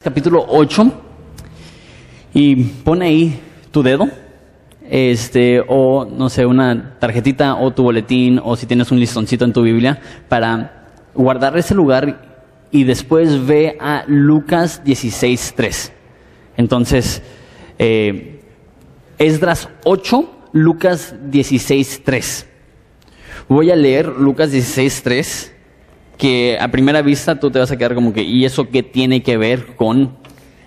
capítulo 8 y pone ahí tu dedo, este, o no sé, una tarjetita o tu boletín, o si tienes un listoncito en tu Biblia, para guardar ese lugar y después ve a Lucas 16.3. Entonces, eh, Esdras 8, Lucas 16.3. Voy a leer Lucas 16.3 que a primera vista tú te vas a quedar como que, ¿y eso qué tiene que ver con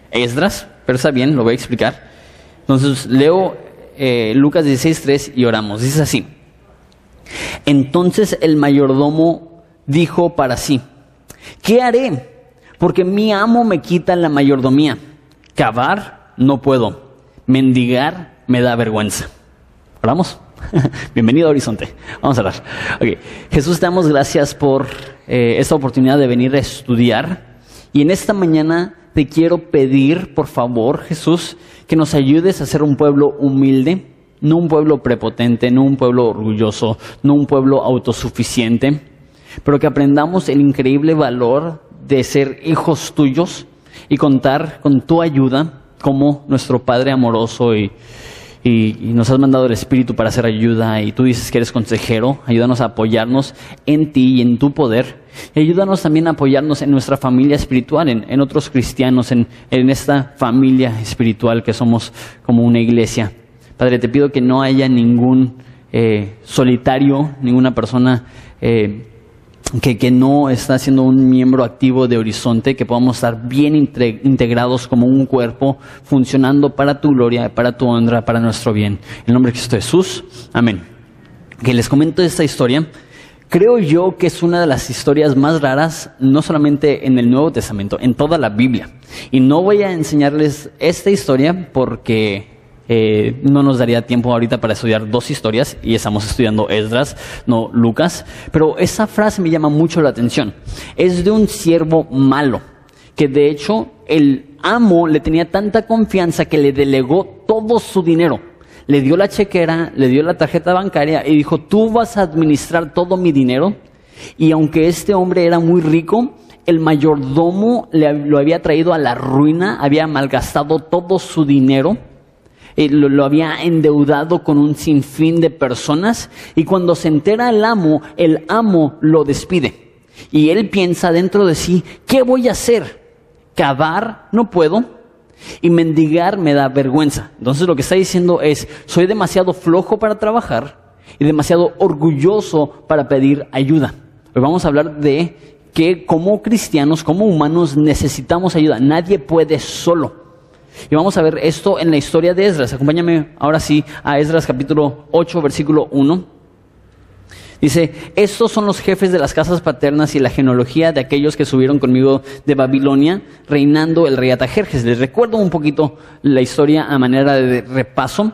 Esdras? Pero está bien, lo voy a explicar. Entonces leo eh, Lucas 16.3 y oramos. Dice así. Entonces el mayordomo dijo para sí, ¿qué haré? Porque mi amo me quita la mayordomía. Cavar no puedo. Mendigar me da vergüenza. ¿Oramos? Bienvenido a Horizonte. Vamos a hablar. Okay. Jesús, te damos gracias por eh, esta oportunidad de venir a estudiar. Y en esta mañana te quiero pedir, por favor, Jesús, que nos ayudes a ser un pueblo humilde, no un pueblo prepotente, no un pueblo orgulloso, no un pueblo autosuficiente, pero que aprendamos el increíble valor de ser hijos tuyos y contar con tu ayuda como nuestro Padre amoroso y y, nos has mandado el Espíritu para hacer ayuda y tú dices que eres consejero, ayúdanos a apoyarnos en ti y en tu poder. Y ayúdanos también a apoyarnos en nuestra familia espiritual, en, otros cristianos, en, esta familia espiritual que somos como una iglesia. Padre, te pido que no haya ningún eh, solitario, ninguna persona eh, que, no está siendo un miembro activo de Horizonte, que podamos estar bien integrados como un cuerpo, funcionando para tu gloria, para tu honra, para nuestro bien. En el nombre de Cristo Jesús, amén. Que les comento esta historia. Creo yo que es una de las historias más raras, no solamente en el Nuevo Testamento, en toda la Biblia. Y no voy a enseñarles esta historia porque eh, no nos daría tiempo ahorita para estudiar dos historias y estamos estudiando Esdras, no Lucas, pero esa frase me llama mucho la atención. Es de un siervo malo, que de hecho el amo le tenía tanta confianza que le delegó todo su dinero. Le dio la chequera, le dio la tarjeta bancaria y dijo, tú vas a administrar todo mi dinero. Y aunque este hombre era muy rico, el mayordomo le, lo había traído a la ruina, había malgastado todo su dinero eh, lo, había endeudado con un sinfín de personas y cuando se entera el amo, el amo lo despide. Y él piensa dentro de sí, ¿qué voy a hacer? ¿Cavar? No puedo. Y mendigar me da vergüenza. Entonces lo que está diciendo es, soy demasiado flojo para trabajar y demasiado orgulloso para pedir ayuda. Hoy vamos a hablar de que como cristianos, como humanos, necesitamos ayuda. Nadie puede solo. Y vamos a ver esto en la historia de Esdras. Acompáñame ahora sí a Esdras capítulo 8, versículo 1. Dice, estos son los jefes de las casas paternas y la genealogía de aquellos que subieron conmigo de Babilonia, reinando el rey Atajerjes. Les recuerdo un poquito la historia a manera de repaso.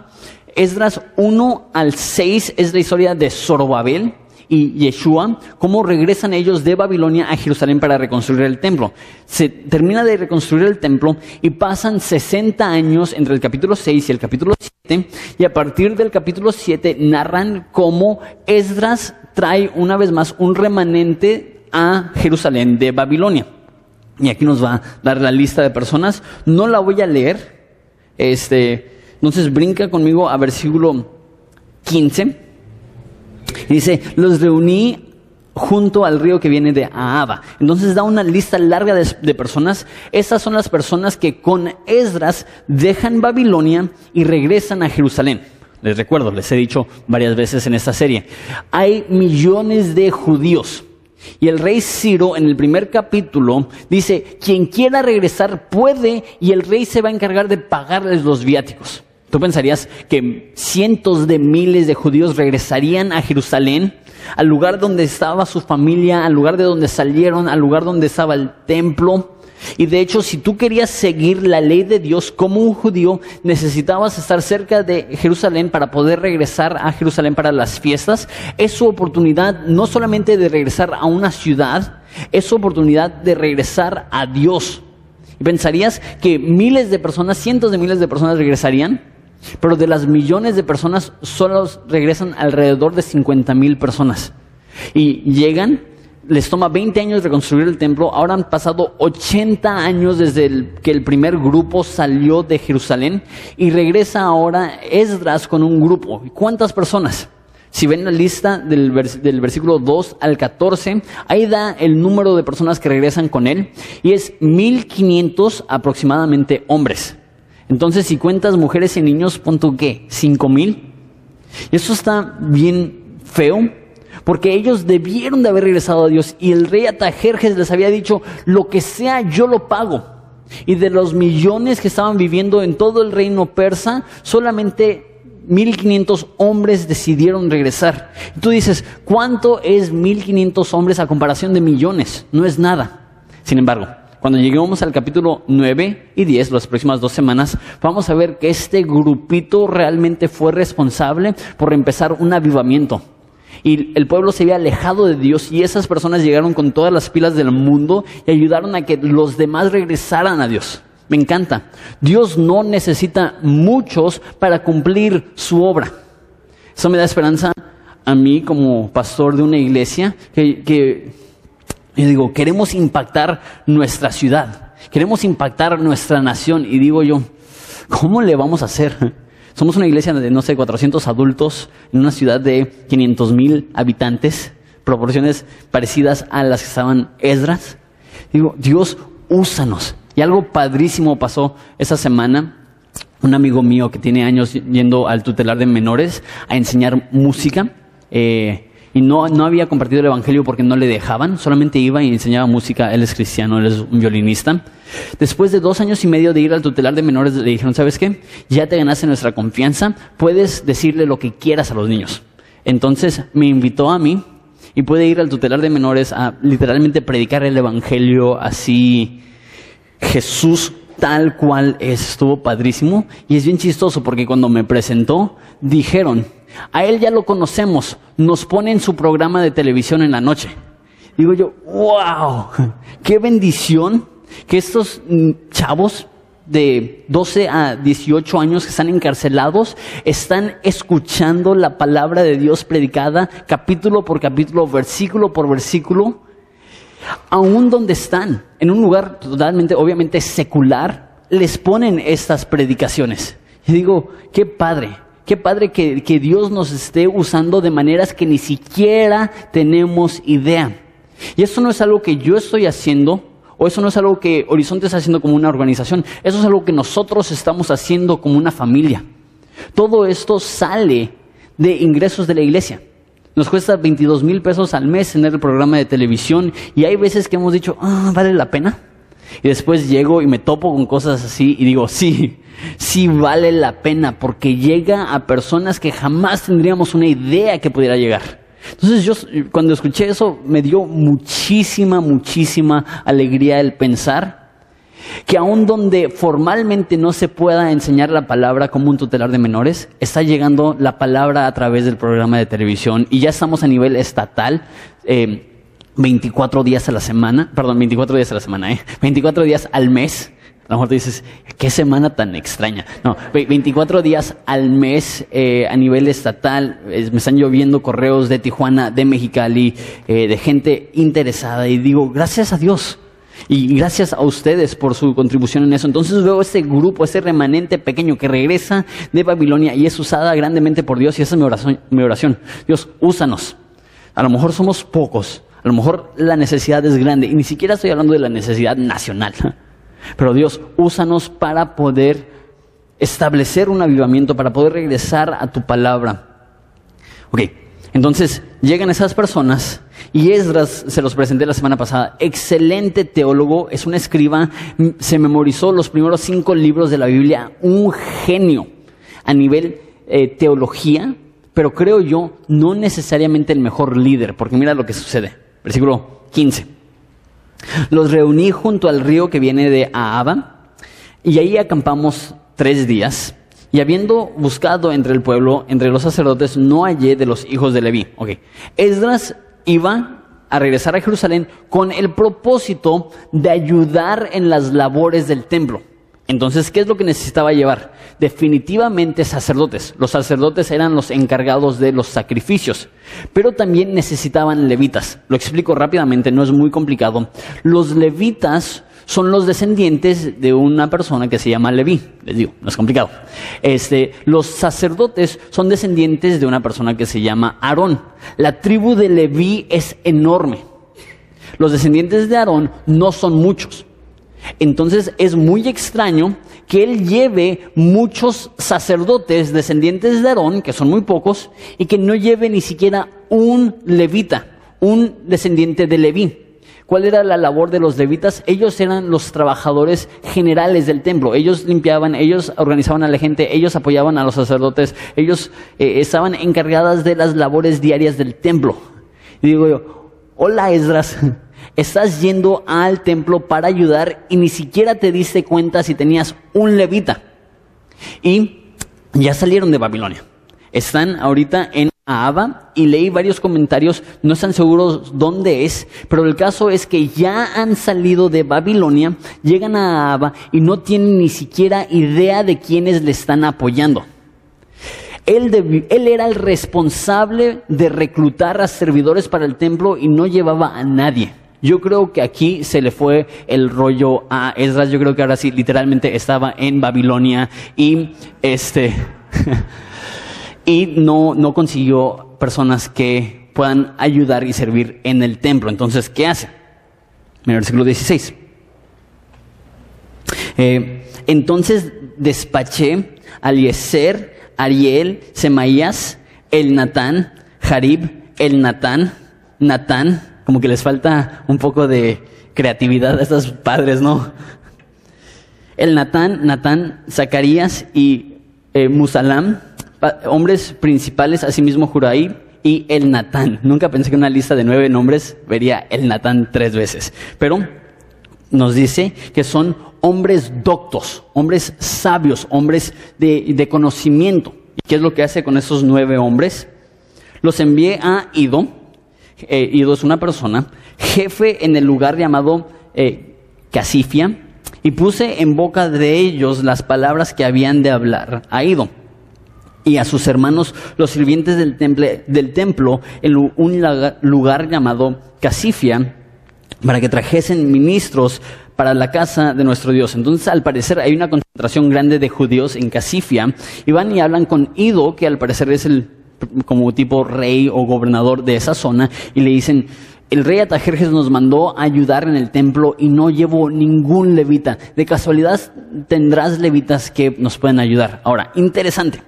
Esdras 1 al 6 es la historia de Zorobabel, y Yeshua, cómo regresan ellos de Babilonia a Jerusalén para reconstruir el templo. Se termina de reconstruir el templo y pasan 60 años entre el capítulo 6 y el capítulo 7 y a partir del capítulo 7 narran cómo Esdras trae una vez más un remanente a Jerusalén de Babilonia. Y aquí nos va a dar la lista de personas. No la voy a leer. Este, entonces brinca conmigo a versículo 15. Dice, los reuní junto al río que viene de Ahaba. Entonces da una lista larga de, personas. Estas son las personas que con Esdras dejan Babilonia y regresan a Jerusalén. Les recuerdo, les he dicho varias veces en esta serie. Hay millones de judíos. Y el rey Ciro en el primer capítulo dice, quien quiera regresar puede y el rey se va a encargar de pagarles los viáticos. Tú pensarías que cientos de miles de judíos regresarían a Jerusalén, al lugar donde estaba su familia, al lugar de donde salieron, al lugar donde estaba el templo. Y de hecho, si tú querías seguir la ley de Dios como un judío, necesitabas estar cerca de Jerusalén para poder regresar a Jerusalén para las fiestas. Es su oportunidad no solamente de regresar a una ciudad, es su oportunidad de regresar a Dios. ¿Y pensarías que miles de personas, cientos de miles de personas regresarían? Pero de las millones de personas, solo regresan alrededor de 50 mil personas. Y llegan, les toma 20 años reconstruir el templo, ahora han pasado 80 años desde que el primer grupo salió de Jerusalén y regresa ahora Esdras con un grupo. ¿Cuántas personas? Si ven la lista del, del, versículo 2 al 14, ahí da el número de personas que regresan con él y es 1500 aproximadamente hombres. Entonces, si cuentas mujeres y niños, punto qué, 5000. Y eso está bien feo, porque ellos debieron de haber regresado a Dios y el rey Atajerjes les había dicho, lo que sea yo lo pago. Y de los millones que estaban viviendo en todo el reino persa, solamente 1500 hombres decidieron regresar. Y tú dices, ¿cuánto es 1500 hombres a comparación de millones? No es nada. Sin embargo, cuando lleguemos al capítulo 9 y 10, las próximas dos semanas, vamos a ver que este grupito realmente fue responsable por empezar un avivamiento. Y el pueblo se había alejado de Dios y esas personas llegaron con todas las pilas del mundo y ayudaron a que los demás regresaran a Dios. Me encanta. Dios no necesita muchos para cumplir su obra. Eso me da esperanza a mí como pastor de una iglesia que, que yo digo, queremos impactar nuestra ciudad, queremos impactar nuestra nación y digo yo, ¿cómo le vamos a hacer? Somos una iglesia de, no sé, 400 adultos en una ciudad de 500 mil habitantes, proporciones parecidas a las que estaban Esdras. Digo, Dios, úsanos. Y algo padrísimo pasó esa semana. Un amigo mío que tiene años yendo al tutelar de menores a enseñar música. Eh, y no, no había compartido el Evangelio porque no le dejaban, solamente iba y enseñaba música, él es cristiano, él es un violinista. Después de dos años y medio de ir al tutelar de menores, le dijeron, ¿sabes qué? Ya te ganaste nuestra confianza, puedes decirle lo que quieras a los niños. Entonces me invitó a mí y puede ir al tutelar de menores a literalmente predicar el Evangelio así Jesús tal cual es. Estuvo padrísimo y es bien chistoso porque cuando me presentó dijeron, a él ya lo conocemos, nos pone en su programa de televisión en la noche. Digo yo, wow, qué bendición que estos mm, chavos de 12 a 18 años que están encarcelados están escuchando la palabra de Dios predicada capítulo por capítulo, versículo por versículo aún donde están, en un lugar totalmente, obviamente, secular, les ponen estas predicaciones. Y digo, qué padre, qué padre que, Dios nos esté usando de maneras que ni siquiera tenemos idea. Y eso no es algo que yo estoy haciendo, o eso no es algo que Horizonte está haciendo como una organización, eso es algo que nosotros estamos haciendo como una familia. Todo esto sale de ingresos de la iglesia. Nos cuesta 22 mil pesos al mes tener el programa de televisión y hay veces que hemos dicho, ah, vale la pena. Y después llego y me topo con cosas así y digo, sí, sí vale la pena porque llega a personas que jamás tendríamos una idea que pudiera llegar. Entonces yo cuando escuché eso me dio muchísima, muchísima alegría el pensar que aun donde formalmente no se pueda enseñar la palabra como un tutelar de menores, está llegando la palabra a través del programa de televisión y ya estamos a nivel estatal. 24 eh, días a la semana, perdón, 24 días a la semana, ¿eh? 24 días al mes. A lo mejor te dices, qué semana tan extraña. No, 24 días al mes eh, a nivel estatal. me están lloviendo correos de Tijuana, de Mexicali, eh, de gente interesada. Y digo, gracias a Dios. Y gracias a ustedes por su contribución en eso. Entonces veo ese grupo, ese remanente pequeño que regresa de Babilonia y es usada grandemente por Dios y esa es mi oración. Mi oración. Dios, úsanos. A lo mejor somos pocos, a lo mejor la necesidad es grande y ni siquiera estoy hablando de la necesidad nacional. Pero Dios, úsanos para poder establecer un avivamiento, para poder regresar a tu palabra. Ok, entonces llegan esas personas y Esdras, se los presenté la semana pasada, excelente teólogo, es un escriba, se memorizó los primeros cinco libros de la Biblia, un genio a nivel eh, teología, pero creo yo no necesariamente el mejor líder, porque mira lo que sucede. Versículo 15. Los reuní junto al río que viene de Ahaba y ahí acampamos tres días. Y habiendo buscado entre el pueblo, entre los sacerdotes, no hallé de los hijos de Leví. Ok. Esdras iba a regresar a Jerusalén con el propósito de ayudar en las labores del templo. Entonces, ¿qué es lo que necesitaba llevar? Definitivamente sacerdotes. Los sacerdotes eran los encargados de los sacrificios, pero también necesitaban levitas. Lo explico rápidamente, no es muy complicado. Los levitas son los descendientes de una persona que se llama Leví. Les digo, no es complicado. Este, los sacerdotes son descendientes de una persona que se llama Aarón. La tribu de Leví es enorme. Los descendientes de Aarón no son muchos. Entonces es muy extraño que él lleve muchos sacerdotes descendientes de Aarón, que son muy pocos, y que no lleve ni siquiera un levita, un descendiente de Leví. ¿Cuál era la labor de los levitas? Ellos eran los trabajadores generales del templo. Ellos limpiaban, ellos organizaban a la gente, ellos apoyaban a los sacerdotes, ellos eh, estaban encargadas de las labores diarias del templo. Y digo yo, hola Esdras, estás yendo al templo para ayudar y ni siquiera te diste cuenta si tenías un levita. Y ya salieron de Babilonia. Están ahorita en Abba y leí varios comentarios, no están seguros dónde es, pero el caso es que ya han salido de Babilonia, llegan a Abba y no tienen ni siquiera idea de quiénes le están apoyando. Él, él, era el responsable de reclutar a servidores para el templo y no llevaba a nadie. Yo creo que aquí se le fue el rollo a Esdras. Yo creo que ahora sí, literalmente estaba en Babilonia y este y no, no consiguió personas que puedan ayudar y servir en el templo. Entonces, ¿qué hace? En el versículo 16. Eh, entonces despaché a Eliezer, Ariel, Semaías, el Natán, Jarib, el Natán, Natán, como que les falta un poco de creatividad a estos padres, ¿no? El Natán, Natán, Zacarías y eh, Musalam, hombres principales, asimismo Juraí y el Natán. Nunca pensé que una lista de nueve nombres vería el Natán tres veces, pero nos dice que son hombres doctos, hombres sabios, hombres de, de conocimiento. ¿Y qué es lo que hace con esos nueve hombres? Los envié a Ido, eh, Ido es una persona, jefe en el lugar llamado eh, Casifia, y puse en boca de ellos las palabras que habían de hablar a Ido y a sus hermanos, los sirvientes del, temple, del templo, en un lugar llamado Casifia, para que trajesen ministros para la casa de nuestro Dios. Entonces, al parecer, hay una concentración grande de judíos en Casifia, y van y hablan con Ido, que al parecer es el como tipo rey o gobernador de esa zona y le dicen, el rey Atajerjes nos mandó ayudar en el templo y no llevó ningún levita. De casualidad tendrás levitas que nos pueden ayudar. Ahora, interesante.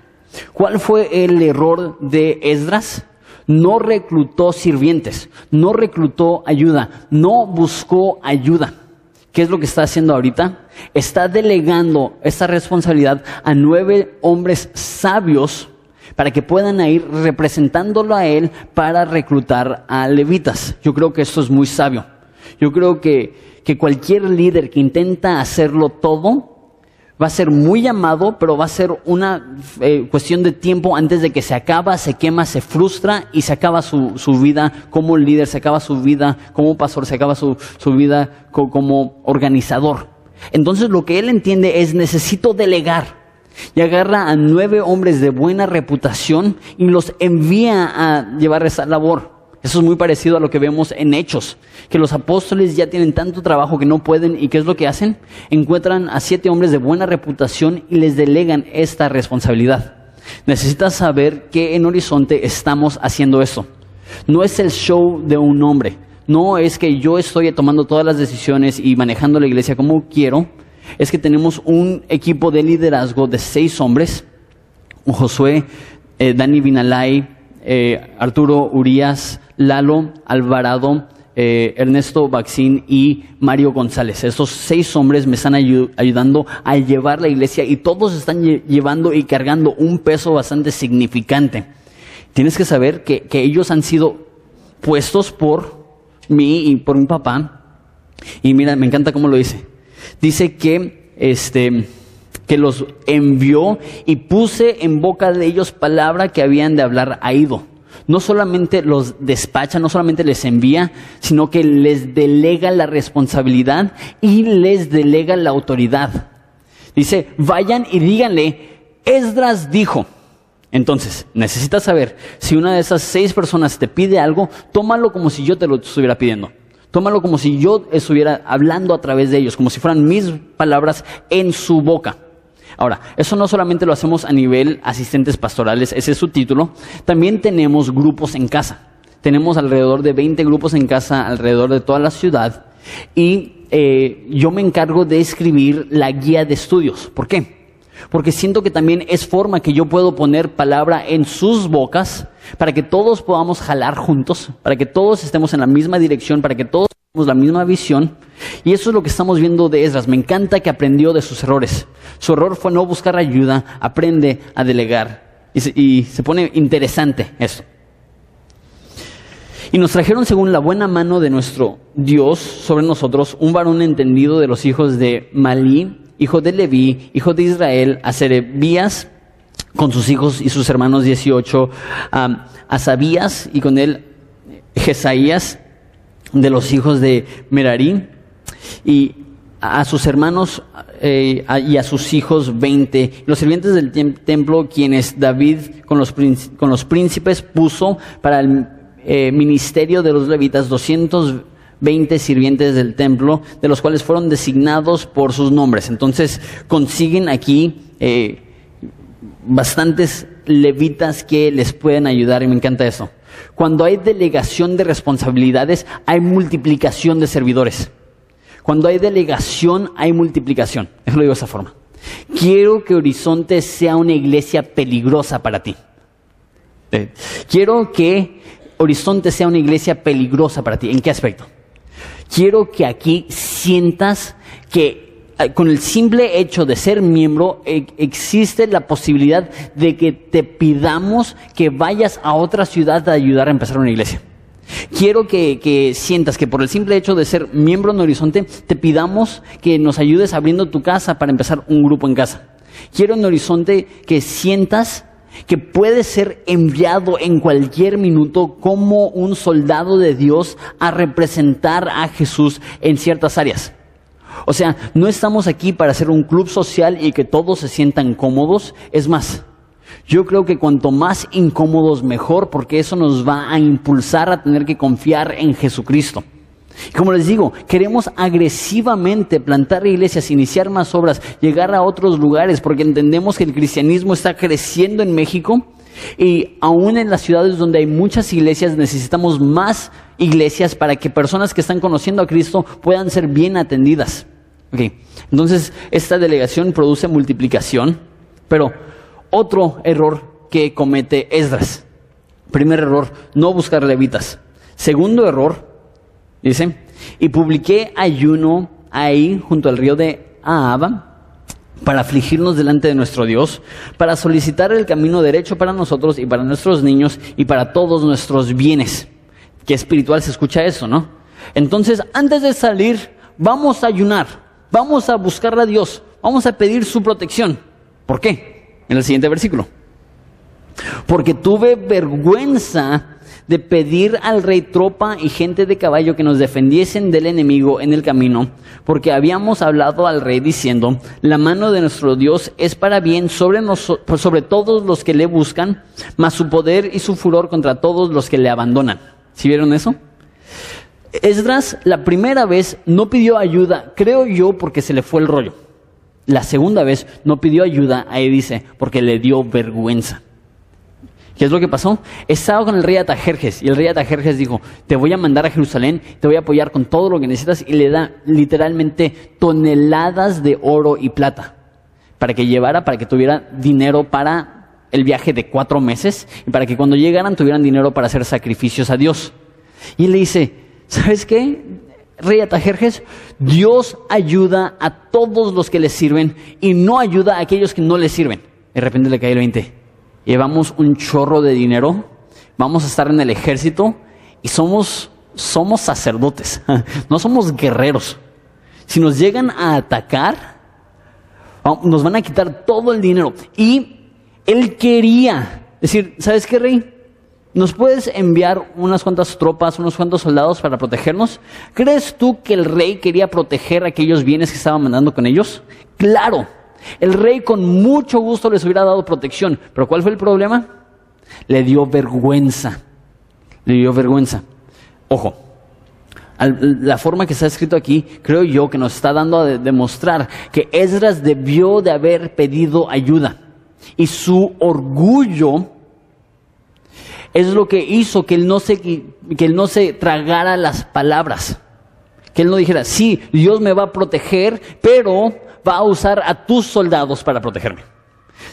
¿Cuál fue el error de Esdras? No reclutó sirvientes, no reclutó ayuda, no buscó ayuda. ¿Qué es lo que está haciendo ahorita? Está delegando esta responsabilidad a nueve hombres sabios para que puedan ir representándolo a él para reclutar a levitas. Yo creo que esto es muy sabio. Yo creo que, que cualquier líder que intenta hacerlo todo va a ser muy llamado, pero va a ser una eh, cuestión de tiempo antes de que se acaba, se quema, se frustra y se acaba su, su vida como líder, se acaba su vida como pastor, se acaba su, su vida como organizador. Entonces lo que él entiende es necesito delegar y agarra a nueve hombres de buena reputación y los envía a llevar esa labor. Eso es muy parecido a lo que vemos en Hechos, que los apóstoles ya tienen tanto trabajo que no pueden y ¿qué es lo que hacen? Encuentran a siete hombres de buena reputación y les delegan esta responsabilidad. Necesitas saber que en Horizonte estamos haciendo eso. No es el show de un hombre, no es que yo estoy tomando todas las decisiones y manejando la iglesia como quiero, es que tenemos un equipo de liderazgo de seis hombres, Josué, eh, Dani Binalay, eh, Arturo Urias, Lalo Alvarado, eh, Ernesto Baxín y Mario González. Estos seis hombres me están ayudando a llevar la iglesia y todos están llevando y cargando un peso bastante significante. Tienes que saber que, que ellos han sido puestos por mí y por mi papá. Y mira, me encanta cómo lo dice dice que, este, que los envió y puse en boca de ellos palabra que habían de hablar a Ido. No solamente los despacha, no solamente les envía, sino que les delega la responsabilidad y les delega la autoridad. Dice, vayan y díganle, Esdras dijo. Entonces, necesitas saber, si una de esas seis personas te pide algo, tómalo como si yo te lo estuviera pidiendo. Tómalo como si yo estuviera hablando a través de ellos, como si fueran mis palabras en su boca. Ahora, eso no solamente lo hacemos a nivel asistentes pastorales, ese es su título, también tenemos grupos en casa. Tenemos alrededor de 20 grupos en casa alrededor de toda la ciudad y eh, yo me encargo de escribir la guía de estudios. ¿Por qué? Porque siento que también es forma que yo puedo poner palabra en sus bocas para que todos podamos jalar juntos, para que todos estemos en la misma dirección, para que todos tengamos la misma visión. Y eso es lo que estamos viendo de Esdras. Me encanta que aprendió de sus errores. Su error fue no buscar ayuda, aprende a delegar. Y se, y se pone interesante eso. Y nos trajeron según la buena mano de nuestro Dios sobre nosotros un varón entendido de los hijos de Malí, hijo de Leví, hijo de Israel, a Serebías, con sus hijos y sus hermanos 18, a Sabías y con él Jesaías, de los hijos de Merarí, y a sus hermanos eh, y a sus hijos 20, los sirvientes del templo, quienes David con los, con los príncipes puso para el eh, ministerio de los levitas, 200 20 sirvientes del templo, de los cuales fueron designados por sus nombres. Entonces consiguen aquí eh, bastantes levitas que les pueden ayudar y me encanta eso. Cuando hay delegación de responsabilidades, hay multiplicación de servidores. Cuando hay delegación, hay multiplicación. Eso lo digo de esa forma. Quiero que Horizonte sea una iglesia peligrosa para ti. Eh, quiero que Horizonte sea una iglesia peligrosa para ti. ¿En qué aspecto? Quiero que aquí sientas que eh, con el simple hecho de ser miembro e, existe la posibilidad de que te pidamos que vayas a otra ciudad a ayudar a empezar una iglesia. Quiero que, que, sientas que por el simple hecho de ser miembro en Horizonte, te pidamos que nos ayudes abriendo tu casa para empezar un grupo en casa. Quiero en Horizonte que sientas que puede ser enviado en cualquier minuto como un soldado de Dios a representar a Jesús en ciertas áreas. O sea, no estamos aquí para hacer un club social y que todos se sientan cómodos. Es más, yo creo que cuanto más incómodos mejor porque eso nos va a impulsar a tener que confiar en Jesucristo. Como les digo, queremos agresivamente plantar iglesias, iniciar más obras, llegar a otros lugares, porque entendemos que el cristianismo está creciendo en México y aún en las ciudades donde hay muchas iglesias necesitamos más iglesias para que personas que están conociendo a Cristo puedan ser bien atendidas. Entonces, esta delegación produce multiplicación, pero otro error que comete Esdras. Primer error, no buscar levitas. Segundo error, Dice, y publiqué ayuno ahí junto al río de Ahaba para afligirnos delante de nuestro Dios, para solicitar el camino derecho para nosotros y para nuestros niños y para todos nuestros bienes. Qué espiritual se escucha eso, ¿no? Entonces, antes de salir, vamos a ayunar, vamos a buscar a Dios, vamos a pedir su protección. ¿Por qué? En el siguiente versículo. Porque tuve vergüenza de pedir al rey tropa y gente de caballo que nos defendiesen del enemigo en el camino, porque habíamos hablado al rey diciendo, la mano de nuestro Dios es para bien sobre, sobre todos los que le buscan, mas su poder y su furor contra todos los que le abandonan. ¿Sí vieron eso? Esdras la primera vez no pidió ayuda, creo yo, porque se le fue el rollo. La segunda vez no pidió ayuda, ahí dice, porque le dio vergüenza. ¿Qué es lo que pasó? Estaba con el rey Atajerjes y el rey Atajerjes dijo, te voy a mandar a Jerusalén, te voy a apoyar con todo lo que necesitas y le da literalmente toneladas de oro y plata para que llevara, para que tuviera dinero para el viaje de cuatro meses y para que cuando llegaran tuvieran dinero para hacer sacrificios a Dios. Y le dice, ¿sabes qué? Rey Atajerjes, Dios ayuda a todos los que le sirven y no ayuda a aquellos que no le sirven. De repente le cae el 20 llevamos un chorro de dinero, vamos a estar en el ejército y somos, somos sacerdotes, no somos guerreros. Si nos llegan a atacar, nos van a quitar todo el dinero. Y él quería decir, ¿sabes qué, rey? ¿Nos puedes enviar unas cuantas tropas, unos cuantos soldados para protegernos? ¿Crees tú que el rey quería proteger aquellos bienes que estaba mandando con ellos? Claro, El rey con mucho gusto les hubiera dado protección, pero ¿cuál fue el problema? Le dio vergüenza. Le dio vergüenza. Ojo, la forma que está escrito aquí, creo yo que nos está dando a demostrar que Esdras debió de haber pedido ayuda. Y su orgullo es lo que hizo que él no se, que él no se tragara las palabras. Que él no dijera, sí, Dios me va a proteger, pero va a usar a tus soldados para protegerme.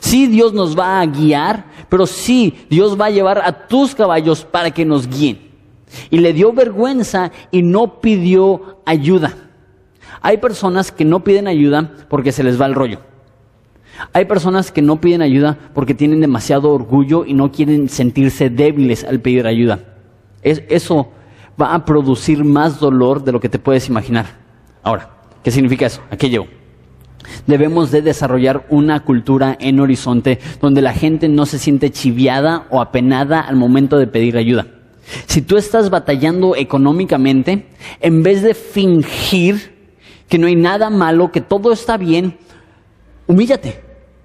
Sí, Dios nos va a guiar, pero sí, Dios va a llevar a tus caballos para que nos guíen. Y le dio vergüenza y no pidió ayuda. Hay personas que no piden ayuda porque se les va el rollo. Hay personas que no piden ayuda porque tienen demasiado orgullo y no quieren sentirse débiles al pedir ayuda. eso va a producir más dolor de lo que te puedes imaginar. Ahora, ¿qué significa eso? ¿A qué llevo? Debemos de desarrollar una cultura en horizonte donde la gente no se siente chiviada o apenada al momento de pedir ayuda. Si tú estás batallando económicamente, en vez de fingir que no hay nada malo, que todo está bien, humíllate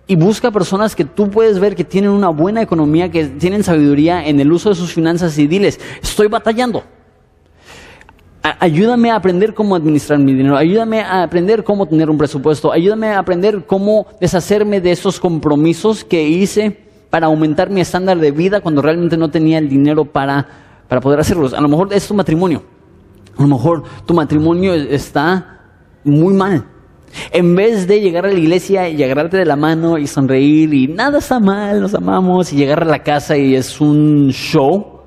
y busca personas que tú puedes ver que tienen una buena economía, que tienen sabiduría en el uso de sus finanzas y diles, estoy batallando. Ayúdame a aprender cómo administrar mi dinero, ayúdame a aprender cómo tener un presupuesto, ayúdame a aprender cómo deshacerme de esos compromisos que hice para aumentar mi estándar de vida cuando realmente no tenía el dinero para para poder hacerlos. A lo mejor es tu matrimonio. A lo mejor tu matrimonio está muy mal. En vez de llegar a la iglesia y agarrarte de la mano y sonreír y nada está mal, nos amamos y llegar a la casa y es un show.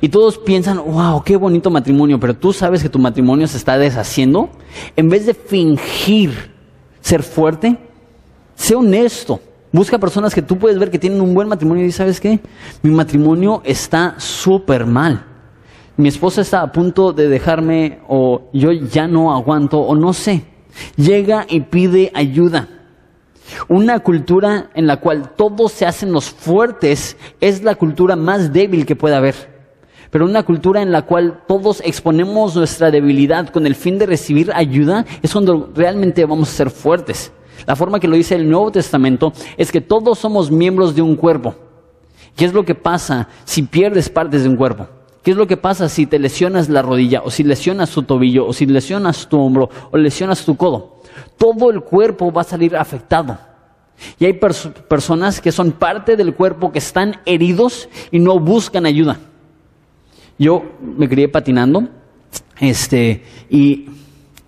Y todos piensan, wow, qué bonito matrimonio, pero tú sabes que tu matrimonio se está deshaciendo. En vez de fingir ser fuerte, sé honesto. Busca personas que tú puedes ver que tienen un buen matrimonio y sabes qué, mi matrimonio está súper mal. Mi esposa está a punto de dejarme o yo ya no aguanto o no sé. Llega y pide ayuda. Una cultura en la cual todos se hacen los fuertes es la cultura más débil que puede haber. Pero una cultura en la cual todos exponemos nuestra debilidad con el fin de recibir ayuda es cuando realmente vamos a ser fuertes. La forma que lo dice el Nuevo Testamento es que todos somos miembros de un cuerpo. ¿Qué es lo que pasa si pierdes partes de un cuerpo? ¿Qué es lo que pasa si te lesionas la rodilla o si lesionas tu tobillo o si lesionas tu hombro o lesionas tu codo? Todo el cuerpo va a salir afectado. Y hay personas que son parte del cuerpo que están heridos y no buscan ayuda. Yo me crié patinando, este, y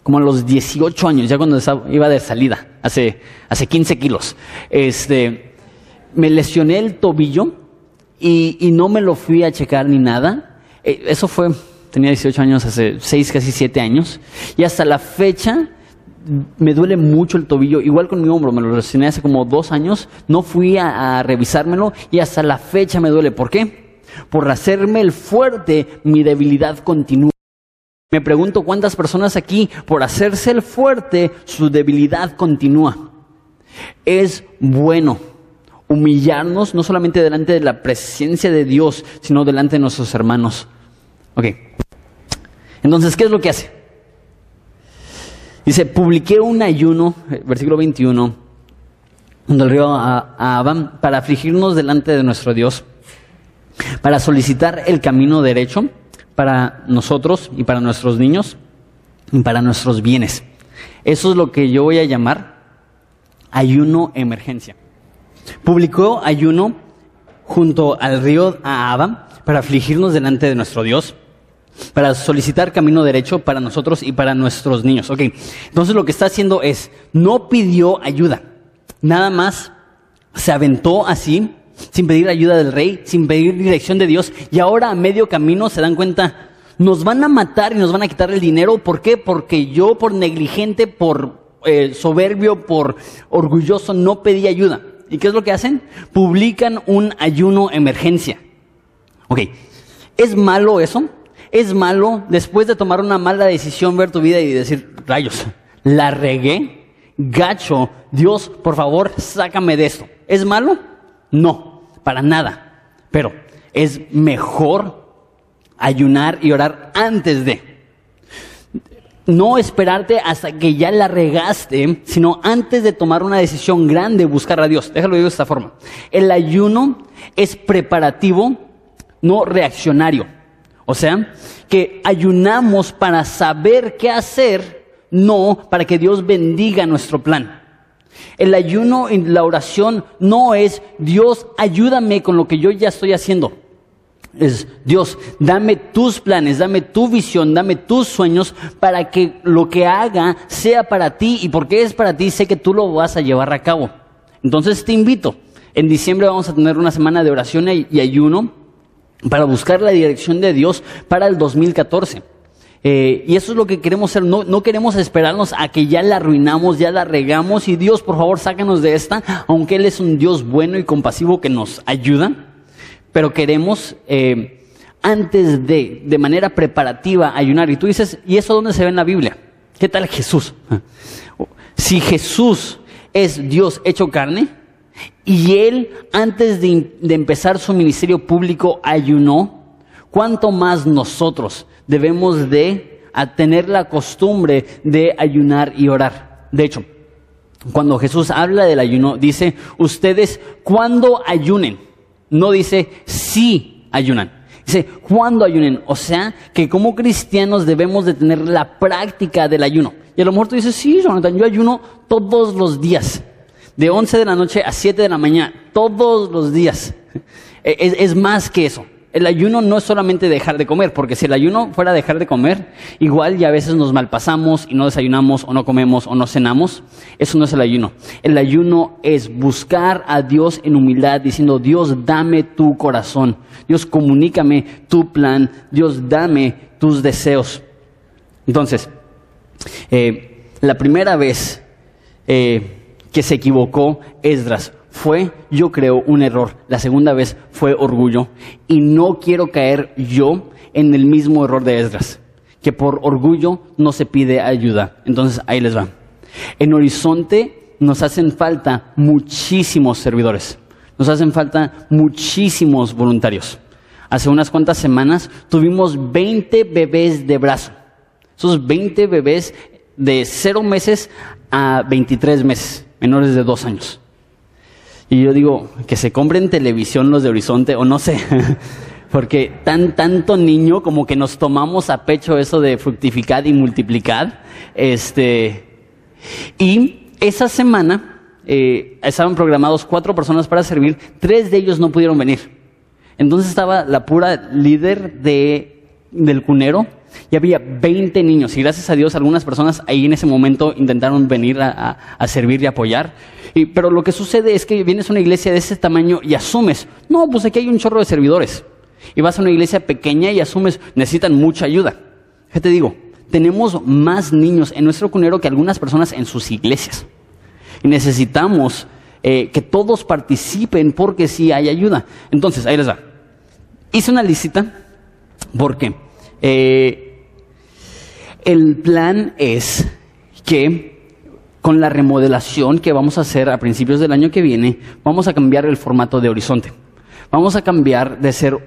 como a los 18 años, ya cuando iba de salida, hace, hace 15 kilos, este, me lesioné el tobillo y, no me lo fui a checar ni nada. Eh, eso fue, tenía 18 años, hace 6, casi 7 años, y hasta la fecha me duele mucho el tobillo, igual con mi hombro, me lo lesioné hace como dos años, no fui a revisármelo y hasta la fecha me duele. ¿Por qué? Por hacerme el fuerte, mi debilidad continúa. Me pregunto cuántas personas aquí, por hacerse el fuerte, su debilidad continúa. Es bueno humillarnos no solamente delante de la presencia de Dios, sino delante de nuestros hermanos. Ok. Entonces, ¿qué es lo que hace? Dice, publiqué un ayuno, versículo 21, donde el río Abam, para afligirnos delante de nuestro Dios, para solicitar el camino derecho para nosotros y para nuestros niños y para nuestros bienes. Eso es lo que yo voy a llamar ayuno emergencia. Publicó ayuno junto al río Ahaba para afligirnos delante de nuestro Dios, para solicitar camino derecho para nosotros y para nuestros niños. Ok, entonces lo que está haciendo es, no pidió ayuda, nada más se aventó así sin pedir ayuda del rey, sin pedir dirección de Dios, y ahora a medio camino se dan cuenta, nos van a matar y nos van a quitar el dinero. ¿Por qué? Porque yo por negligente, por eh, soberbio, por orgulloso, no pedí ayuda. ¿Y qué es lo que hacen? Publican un ayuno emergencia. Ok, ¿es malo eso? ¿Es malo después de tomar una mala decisión ver tu vida y decir, rayos, la regué? Gacho, Dios, por favor, sácame de esto. ¿Es malo? No para nada. Pero es mejor ayunar y orar antes de. no esperarte hasta que ya la regaste, sino antes de tomar una decisión grande, buscar a Dios. Déjalo digo de esta forma. El ayuno es preparativo, no reaccionario. O sea, que ayunamos para saber qué hacer, no para que Dios bendiga nuestro plan. El ayuno y la oración no es Dios, ayúdame con lo que yo ya estoy haciendo. Es Dios, dame tus planes, dame tu visión, dame tus sueños para que lo que haga sea para ti y porque es para ti sé que tú lo vas a llevar a cabo. Entonces te invito. En diciembre vamos a tener una semana de oración y ayuno para buscar la dirección de Dios para el 2014. Eh, y eso es lo que queremos hacer. No, no, queremos esperarnos a que ya la arruinamos, ya la regamos. Y Dios, por favor, sácanos de esta. Aunque Él es un Dios bueno y compasivo que nos ayuda pero queremos eh, antes de, de manera preparativa, ayunar. Y tú dices, ¿y eso dónde se ve en la Biblia? ¿Qué tal Jesús? Si Jesús es Dios hecho carne y Él antes de, de empezar su ministerio público ayunó, ¿cuánto más nosotros debemos de tener la costumbre de ayunar y orar? De hecho, cuando Jesús habla del ayuno, dice, ustedes cuando ayunen, no dice si ayunan. Dice, cuando ayunen? O sea, que como cristianos debemos de tener la práctica del ayuno. Y a lo mejor tú dices, sí, Jonathan, yo ayuno todos los días. De 11 de la noche a 7 de la mañana. Todos los días. es más que eso. El ayuno no es solamente dejar de comer, porque si el ayuno fuera dejar de comer, igual ya a veces nos malpasamos y no desayunamos o no comemos o no cenamos. Eso no es el ayuno. El ayuno es buscar a Dios en humildad, diciendo, Dios, dame tu corazón. Dios, comunícame tu plan. Dios, dame tus deseos. Entonces, eh, la primera vez eh, que se equivocó Esdras fue, yo creo, un error. La segunda vez fue orgullo. Y no quiero caer yo en el mismo error de Esdras, que por orgullo no se pide ayuda. Entonces, ahí les va. En Horizonte nos hacen falta muchísimos servidores. Nos hacen falta muchísimos voluntarios. Hace unas cuantas semanas tuvimos 20 bebés de brazo. Esos 20 bebés de 0 meses a 23 meses, menores de 2 años. Y yo digo, que se compren televisión los de Horizonte, o no sé, porque tan tanto niño como que nos tomamos a pecho eso de fructificar y multiplicar. Este, y esa semana eh, estaban programados cuatro personas para servir, tres de ellos no pudieron venir. Entonces estaba la pura líder de, del cunero y había 20 niños. Y gracias a Dios algunas personas ahí en ese momento intentaron venir a, servir y apoyar pero lo que sucede es que vienes a una iglesia de ese tamaño y asumes, no, pues aquí hay un chorro de servidores. Y vas a una iglesia pequeña y asumes, necesitan mucha ayuda. ¿Qué te digo? Tenemos más niños en nuestro cunero que algunas personas en sus iglesias. Y necesitamos eh, que todos participen porque sí hay ayuda. Entonces, ahí les va. Hice una licita porque eh, el plan es que con la remodelación que vamos a hacer a principios del año que viene, vamos a cambiar el formato de Horizonte. Vamos a cambiar de ser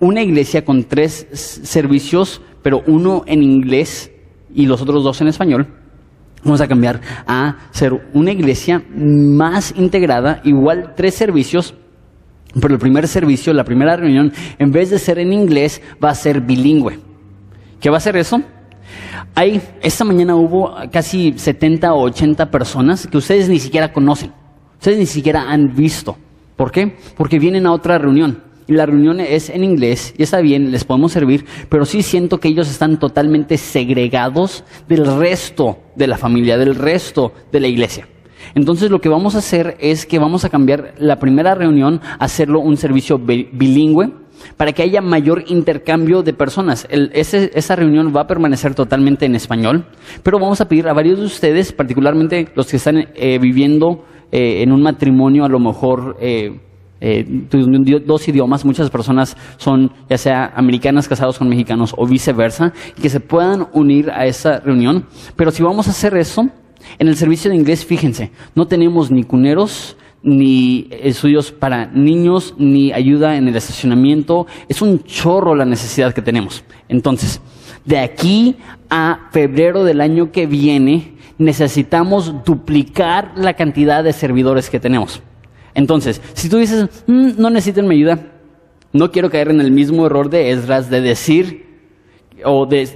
una iglesia con tres servicios, pero uno en inglés y los otros dos en español. Vamos a cambiar a ser una iglesia más integrada, igual tres servicios, pero el primer servicio, la primera reunión, en vez de ser en inglés, va a ser bilingüe. ¿Qué va a ser eso? Hay, esta mañana hubo casi 70 o 80 personas que ustedes ni siquiera conocen, ustedes ni siquiera han visto. ¿Por qué? Porque vienen a otra reunión. Y la reunión es en inglés, y está bien, les podemos servir, pero sí siento que ellos están totalmente segregados del resto de la familia, del resto de la iglesia. Entonces lo que vamos a hacer es que vamos a cambiar la primera reunión, hacerlo un servicio bilingüe, para que haya mayor intercambio de personas. esa reunión va a permanecer totalmente en español, pero vamos a pedir a varios de ustedes, particularmente los que están eh, viviendo eh, en un matrimonio, a lo mejor eh, dos idiomas, muchas personas son ya sea americanas casados con mexicanos o viceversa, que se puedan unir a esa reunión. Pero si vamos a hacer eso, en el servicio de inglés, fíjense, no tenemos ni cuneros, ni estudios para niños, ni ayuda en el estacionamiento. Es un chorro la necesidad que tenemos. Entonces, de aquí a febrero del año que viene necesitamos duplicar la cantidad de servidores que tenemos. Entonces, si tú dices, "Mm, no necesitan mi ayuda, no quiero caer en el mismo error de Esdras de decir o de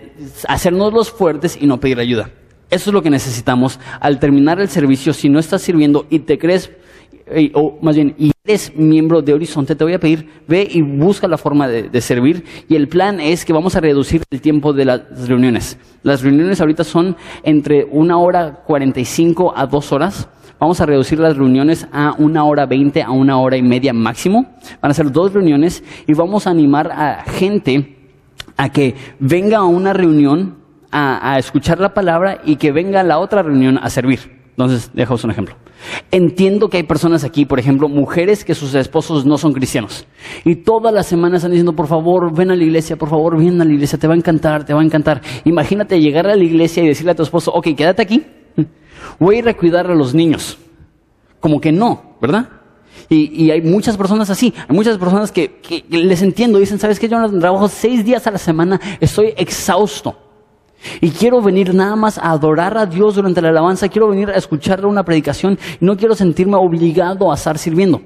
hacernos los fuertes y no pedir ayuda. Eso es lo que necesitamos al terminar el servicio. Si no estás sirviendo y te crees, eh, o más bien, y eres miembro de Horizonte, te voy a pedir, ve y busca la forma de, servir. Y el plan es que vamos a reducir el tiempo de las reuniones. Las reuniones ahorita son entre una hora 45 a dos horas. Vamos a reducir las reuniones a una hora veinte a una hora y media máximo. Van a ser dos reuniones y vamos a animar a gente a que venga a una reunión a, escuchar la palabra y que venga a la otra reunión a servir. Entonces, déjaos un ejemplo. Entiendo que hay personas aquí, por ejemplo, mujeres que sus esposos no son cristianos. Y todas las semanas están diciendo, por favor, ven a la iglesia, por favor, ven a la iglesia, te va a encantar, te va a encantar. Imagínate llegar a la iglesia y decirle a tu esposo, ok, quédate aquí, voy a ir a cuidar a los niños. Como que no, ¿verdad? Y, y hay muchas personas así, hay muchas personas que, que les entiendo, dicen, ¿sabes qué? Yo trabajo seis días a la semana, estoy exhausto. Y quiero venir nada más a adorar a Dios durante la alabanza, quiero venir a escucharle una predicación y no quiero sentirme obligado a estar sirviendo.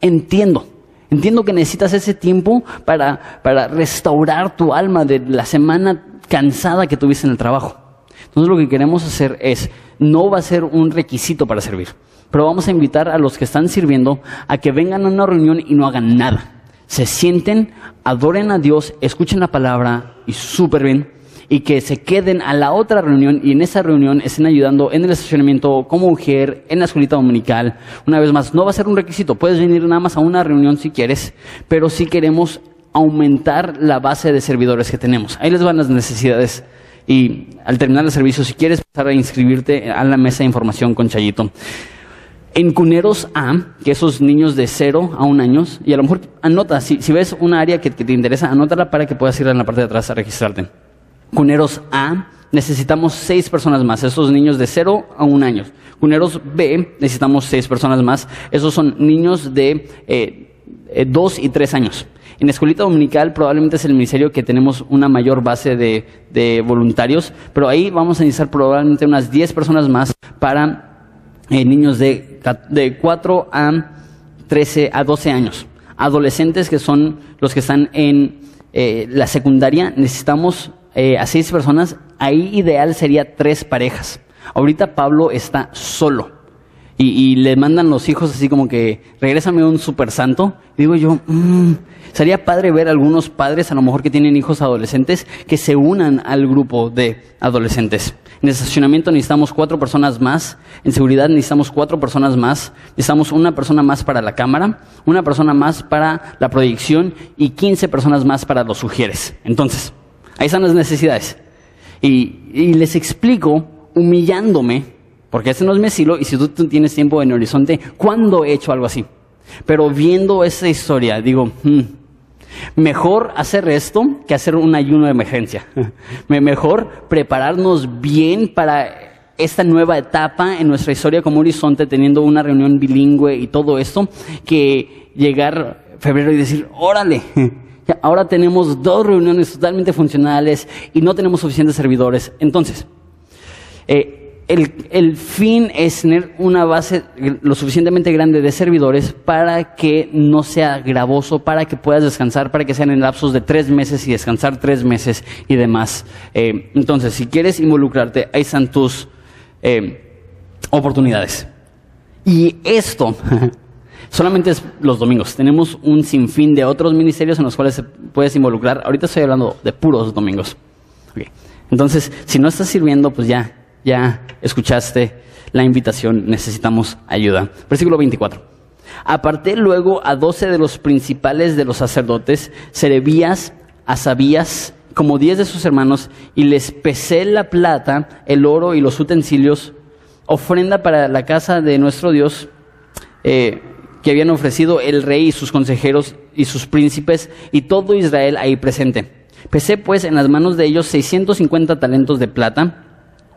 Entiendo, entiendo que necesitas ese tiempo para, para restaurar tu alma de la semana cansada que tuviste en el trabajo. Entonces lo que queremos hacer es, no va a ser un requisito para servir, pero vamos a invitar a los que están sirviendo a que vengan a una reunión y no hagan nada. Se sienten, adoren a Dios, escuchen la palabra y súper bien y que se queden a la otra reunión y en esa reunión estén ayudando en el estacionamiento como mujer, en la escuelita dominical. Una vez más, no va a ser un requisito, puedes venir nada más a una reunión si quieres, pero sí queremos aumentar la base de servidores que tenemos. Ahí les van las necesidades y al terminar el servicio, si quieres pasar a inscribirte a la mesa de información con Chayito. En Cuneros A, que esos niños de 0 a 1 años, y a lo mejor anota, si, ves una área que, que te interesa, anótala para que puedas ir en la parte de atrás a registrarte. Cuneros A, necesitamos seis personas más, esos niños de 0 a 1 año. Cuneros B, necesitamos seis personas más, esos son niños de eh, eh, 2 y 3 años. En escuelita dominical probablemente es el ministerio que tenemos una mayor base de, de voluntarios, pero ahí vamos a necesitar probablemente unas 10 personas más para eh, niños de, de 4 a 13 a 12 años. Adolescentes que son los que están en eh, la secundaria, necesitamos eh, a seis personas, ahí ideal sería tres parejas. Ahorita Pablo está solo. Y, le mandan los hijos así como que, regrésame un super santo. Digo yo, mmm, sería padre ver algunos padres, a lo mejor que tienen hijos adolescentes, que se unan al grupo de adolescentes. En estacionamiento necesitamos cuatro personas más. En seguridad necesitamos cuatro personas más. Necesitamos una persona más para la cámara, una persona más para la proyección y 15 personas más para los sugieres. Entonces, Ahí están las necesidades. Y, les explico humillándome, porque ese no es mi estilo, y si tú tienes tiempo en horizonte, ¿cuándo he hecho algo así? Pero viendo esa historia, digo, hmm, mejor hacer esto que hacer un ayuno de emergencia. mejor prepararnos bien para esta nueva etapa en nuestra historia como horizonte, teniendo una reunión bilingüe y todo esto, que llegar febrero y decir, órale, Ahora tenemos dos reuniones totalmente funcionales y no tenemos suficientes servidores. Entonces, eh, el, el, fin es tener una base lo suficientemente grande de servidores para que no sea gravoso, para que puedas descansar, para que sean en lapsos de tres meses y descansar tres meses y demás. Eh, entonces, si quieres involucrarte, ahí están tus eh, oportunidades. Y esto solamente es los domingos. Tenemos un sinfín de otros ministerios en los cuales se puedes involucrar. Ahorita estoy hablando de puros domingos. Entonces, si no estás sirviendo, pues ya, ya escuchaste la invitación, necesitamos ayuda. Versículo 24. Aparté luego a doce de los principales de los sacerdotes, Serebías, Asabías, como diez de sus hermanos, y les pesé la plata, el oro y los utensilios, ofrenda para la casa de nuestro Dios, eh, que habían ofrecido el rey y sus consejeros y sus príncipes y todo Israel ahí presente. Pesé pues en las manos de ellos 650 talentos de plata,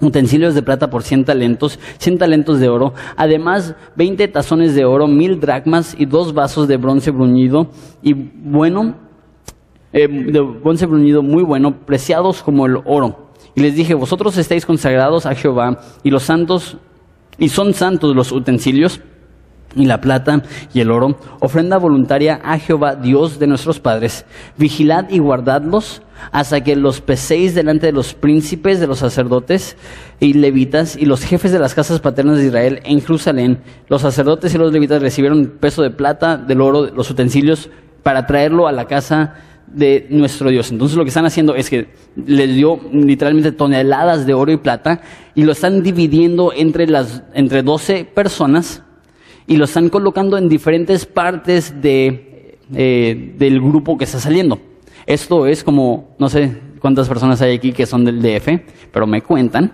utensilios de plata por 100 talentos, 100 talentos de oro, además 20 tazones de oro, mil dracmas y dos vasos de bronce bruñido y bueno, eh, de bronce bruñido muy bueno, preciados como el oro. Y les dije, vosotros estáis consagrados a Jehová y los santos, y son santos los utensilios y la plata y el oro, ofrenda voluntaria a Jehová, Dios de nuestros padres. Vigilad y guardadlos hasta que los peséis delante de los príncipes de los sacerdotes y levitas y los jefes de las casas paternas de Israel en Jerusalén. Los sacerdotes y los levitas recibieron peso de plata, del oro, los utensilios para traerlo a la casa de nuestro Dios. Entonces lo que están haciendo es que les dio literalmente toneladas de oro y plata y lo están dividiendo entre las entre 12 personas y lo están colocando en diferentes partes de, eh, del grupo que está saliendo. Esto es como, no sé cuántas personas hay aquí que son del DF, pero me cuentan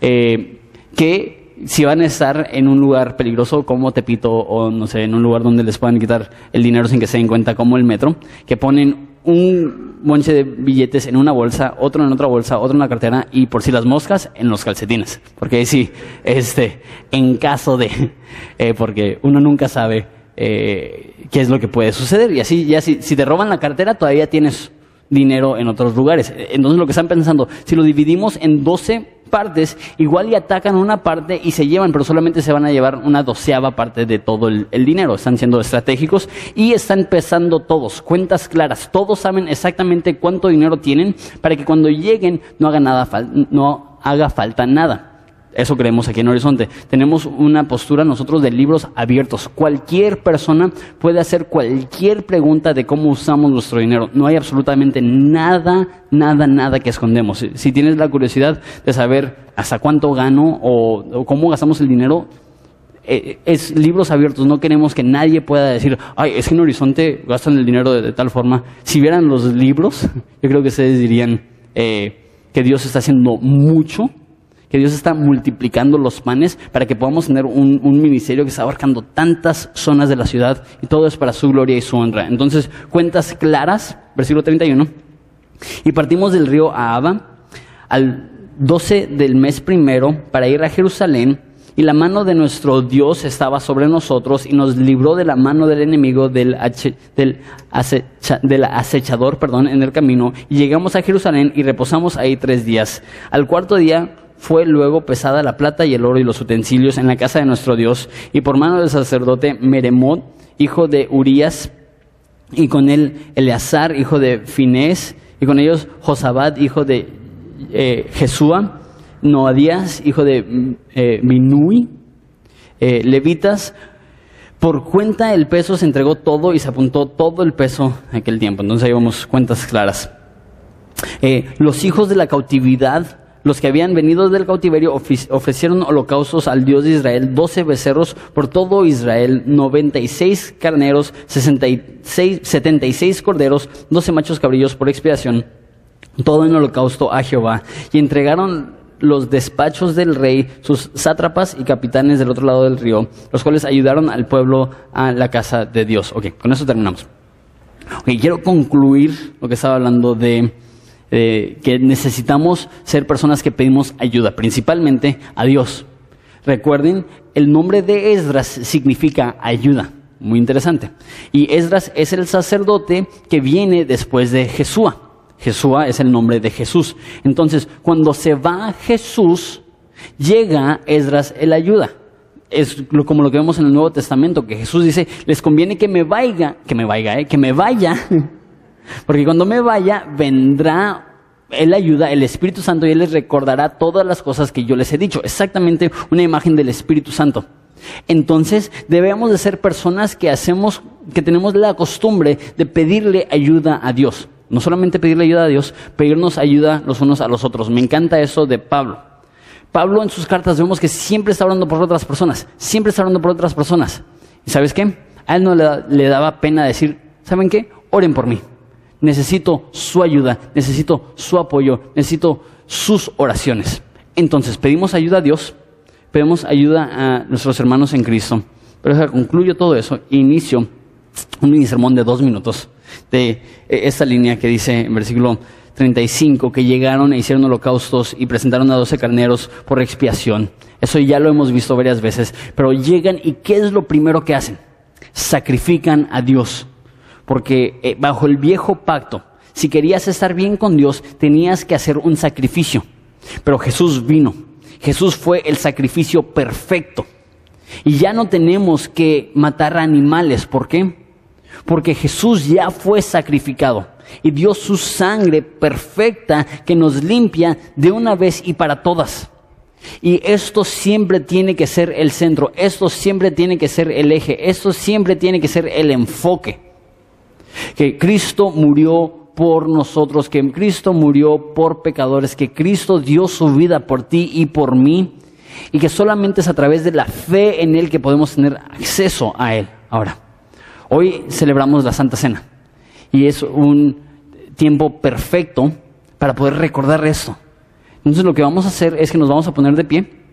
eh, que si van a estar en un lugar peligroso como Tepito o no sé, en un lugar donde les puedan quitar el dinero sin que se den cuenta como el metro, que ponen un monche de billetes en una bolsa, otro en otra bolsa, otro en una cartera y por si las moscas en los calcetines. Porque sí, este, en caso de, eh, porque uno nunca sabe eh, qué es lo que puede suceder y así ya si, si te roban la cartera todavía tienes dinero en otros lugares. Entonces lo que están pensando, si lo dividimos en 12 partes, igual y atacan una parte y se llevan, pero solamente se van a llevar una doceava parte de todo el, dinero. Están siendo estratégicos y están pesando todos, cuentas claras. Todos saben exactamente cuánto dinero tienen para que cuando lleguen no haga nada, no haga falta nada. Eso creemos aquí en Horizonte. Tenemos una postura nosotros de libros abiertos. Cualquier persona puede hacer cualquier pregunta de cómo usamos nuestro dinero. No hay absolutamente nada, nada, nada que escondemos. Si tienes la curiosidad de saber hasta cuánto gano o, cómo gastamos el dinero, eh, es libros abiertos. No queremos que nadie pueda decir, ay, es que en Horizonte gastan el dinero de, tal forma. Si vieran los libros, yo creo que ustedes dirían eh, que Dios está haciendo mucho que Dios está multiplicando los panes para que podamos tener un, ministerio que está abarcando tantas zonas de la ciudad y todo es para su gloria y su honra. Entonces, cuentas claras, versículo 31. Y partimos del río Ahaba al 12 del mes primero para ir a Jerusalén y la mano de nuestro Dios estaba sobre nosotros y nos libró de la mano del enemigo, del, del, del, acechador, perdón, en el camino. Y llegamos a Jerusalén y reposamos ahí tres días. Al cuarto día fue luego pesada la plata y el oro y los utensilios en la casa de nuestro Dios, y por mano del sacerdote Meremot, hijo de Urías, y con él Eleazar, hijo de Finés, y con ellos Josabad, hijo de eh, Jesúa, Noadías, hijo de eh, Minui, eh, levitas, por cuenta el peso se entregó todo y se apuntó todo el peso en aquel tiempo. Entonces ahí vamos cuentas claras. los hijos de la cautividad los que habían venido del cautiverio ofrecieron holocaustos al Dios de Israel, doce becerros por todo Israel, noventa y seis carneros, setenta y seis corderos, doce machos cabrillos por expiación, todo en holocausto a Jehová. Y entregaron los despachos del rey, sus sátrapas y capitanes del otro lado del río, los cuales ayudaron al pueblo a la casa de Dios. Ok, con eso terminamos. Ok, quiero concluir lo que estaba hablando de eh, que necesitamos ser personas que pedimos ayuda, principalmente a Dios. Recuerden, el nombre de Esdras significa ayuda. Muy interesante. Y Esdras es el sacerdote que viene después de Jesúa. Jesúa es el nombre de Jesús. Entonces, cuando se va Jesús, llega Esdras el ayuda. Es como lo que vemos en el Nuevo Testamento, que Jesús dice, les conviene que me vaya, que me vaya, ¿eh? que me vaya Porque cuando me vaya, vendrá Él ayuda, el Espíritu Santo, y Él les recordará todas las cosas que yo les he dicho. Exactamente una imagen del Espíritu Santo. Entonces, debemos de ser personas que hacemos, que tenemos la costumbre de pedirle ayuda a Dios. No solamente pedirle ayuda a Dios, pedirnos ayuda los unos a los otros. Me encanta eso de Pablo. Pablo en sus cartas vemos que siempre está hablando por otras personas, siempre está hablando por otras personas. ¿Y sabes qué? A él no le, le daba pena decir, ¿saben qué? Oren por mí necesito su ayuda, necesito su apoyo, necesito sus oraciones. Entonces pedimos ayuda a Dios, pedimos ayuda a nuestros hermanos en Cristo. Pero concluyo todo eso e inicio un mini sermón de dos minutos de esta línea que dice en versículo 35 que llegaron e hicieron holocaustos y presentaron a doce carneros por expiación. Eso ya lo hemos visto varias veces, pero llegan y ¿qué es lo primero que hacen? Sacrifican a Dios porque eh, bajo el viejo pacto, Si querías estar bien con Dios, tenías que hacer un sacrificio. Pero Jesús vino. Jesús fue el sacrificio perfecto. Y ya no tenemos que matar animales. ¿Por qué? Porque Jesús ya fue sacrificado y dio su sangre perfecta que nos limpia de una vez y para todas. Y esto siempre tiene que ser el centro, esto siempre tiene que ser el eje, esto siempre tiene que ser el enfoque. Que Cristo murió por nosotros, que Cristo murió por pecadores, que Cristo dio su vida por ti y por mí, y que solamente es a través de la fe en Él que podemos tener acceso a Él. Ahora, hoy celebramos la Santa Cena, y es un tiempo perfecto para poder recordar esto. Entonces lo que vamos a hacer es que nos vamos a poner de pie.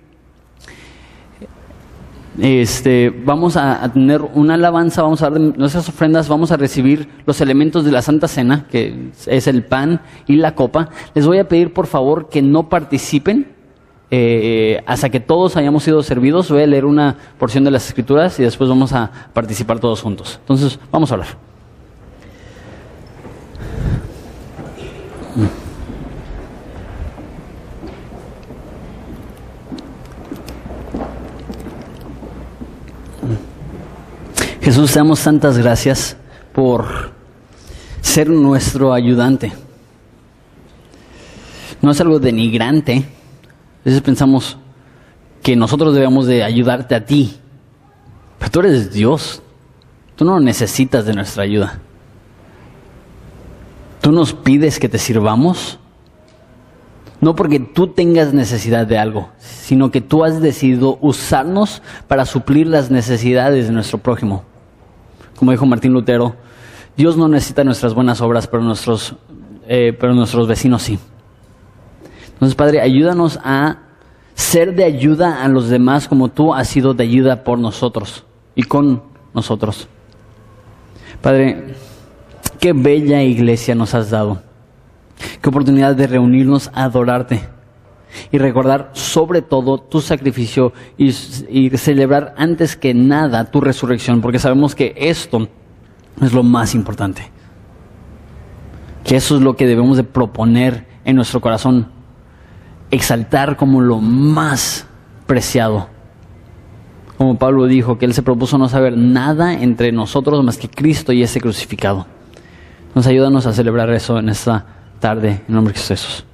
Este, vamos a, tener una alabanza, vamos a dar nuestras ofrendas, vamos a recibir los elementos de la Santa Cena, que es el pan y la copa. Les voy a pedir por favor que no participen eh, hasta que todos hayamos sido servidos. Voy a leer una porción de las escrituras y después vamos a participar todos juntos. Entonces, vamos a hablar. Jesús, te damos tantas gracias por ser nuestro ayudante. No es algo denigrante. A veces pensamos que nosotros debemos de ayudarte a ti. Pero tú eres Dios. Tú no necesitas de nuestra ayuda. Tú nos pides que te sirvamos. No porque tú tengas necesidad de algo, sino que tú has decidido usarnos para suplir las necesidades de nuestro prójimo como dijo Martín Lutero, Dios no necesita nuestras buenas obras, pero nuestros, eh, pero nuestros vecinos sí. Entonces, Padre, ayúdanos a ser de ayuda a los demás como tú has sido de ayuda por nosotros y con nosotros. Padre, qué bella iglesia nos has dado. Qué oportunidad de reunirnos a adorarte y recordar sobre todo tu sacrificio y, celebrar antes que nada tu resurrección, porque sabemos que esto es lo más importante. Que eso es lo que debemos de proponer en nuestro corazón, exaltar como lo más preciado. Como Pablo dijo, que él se propuso no saber nada entre nosotros más que Cristo y ese crucificado. Nos ayúdanos a celebrar eso en esta tarde, en nombre de Jesús.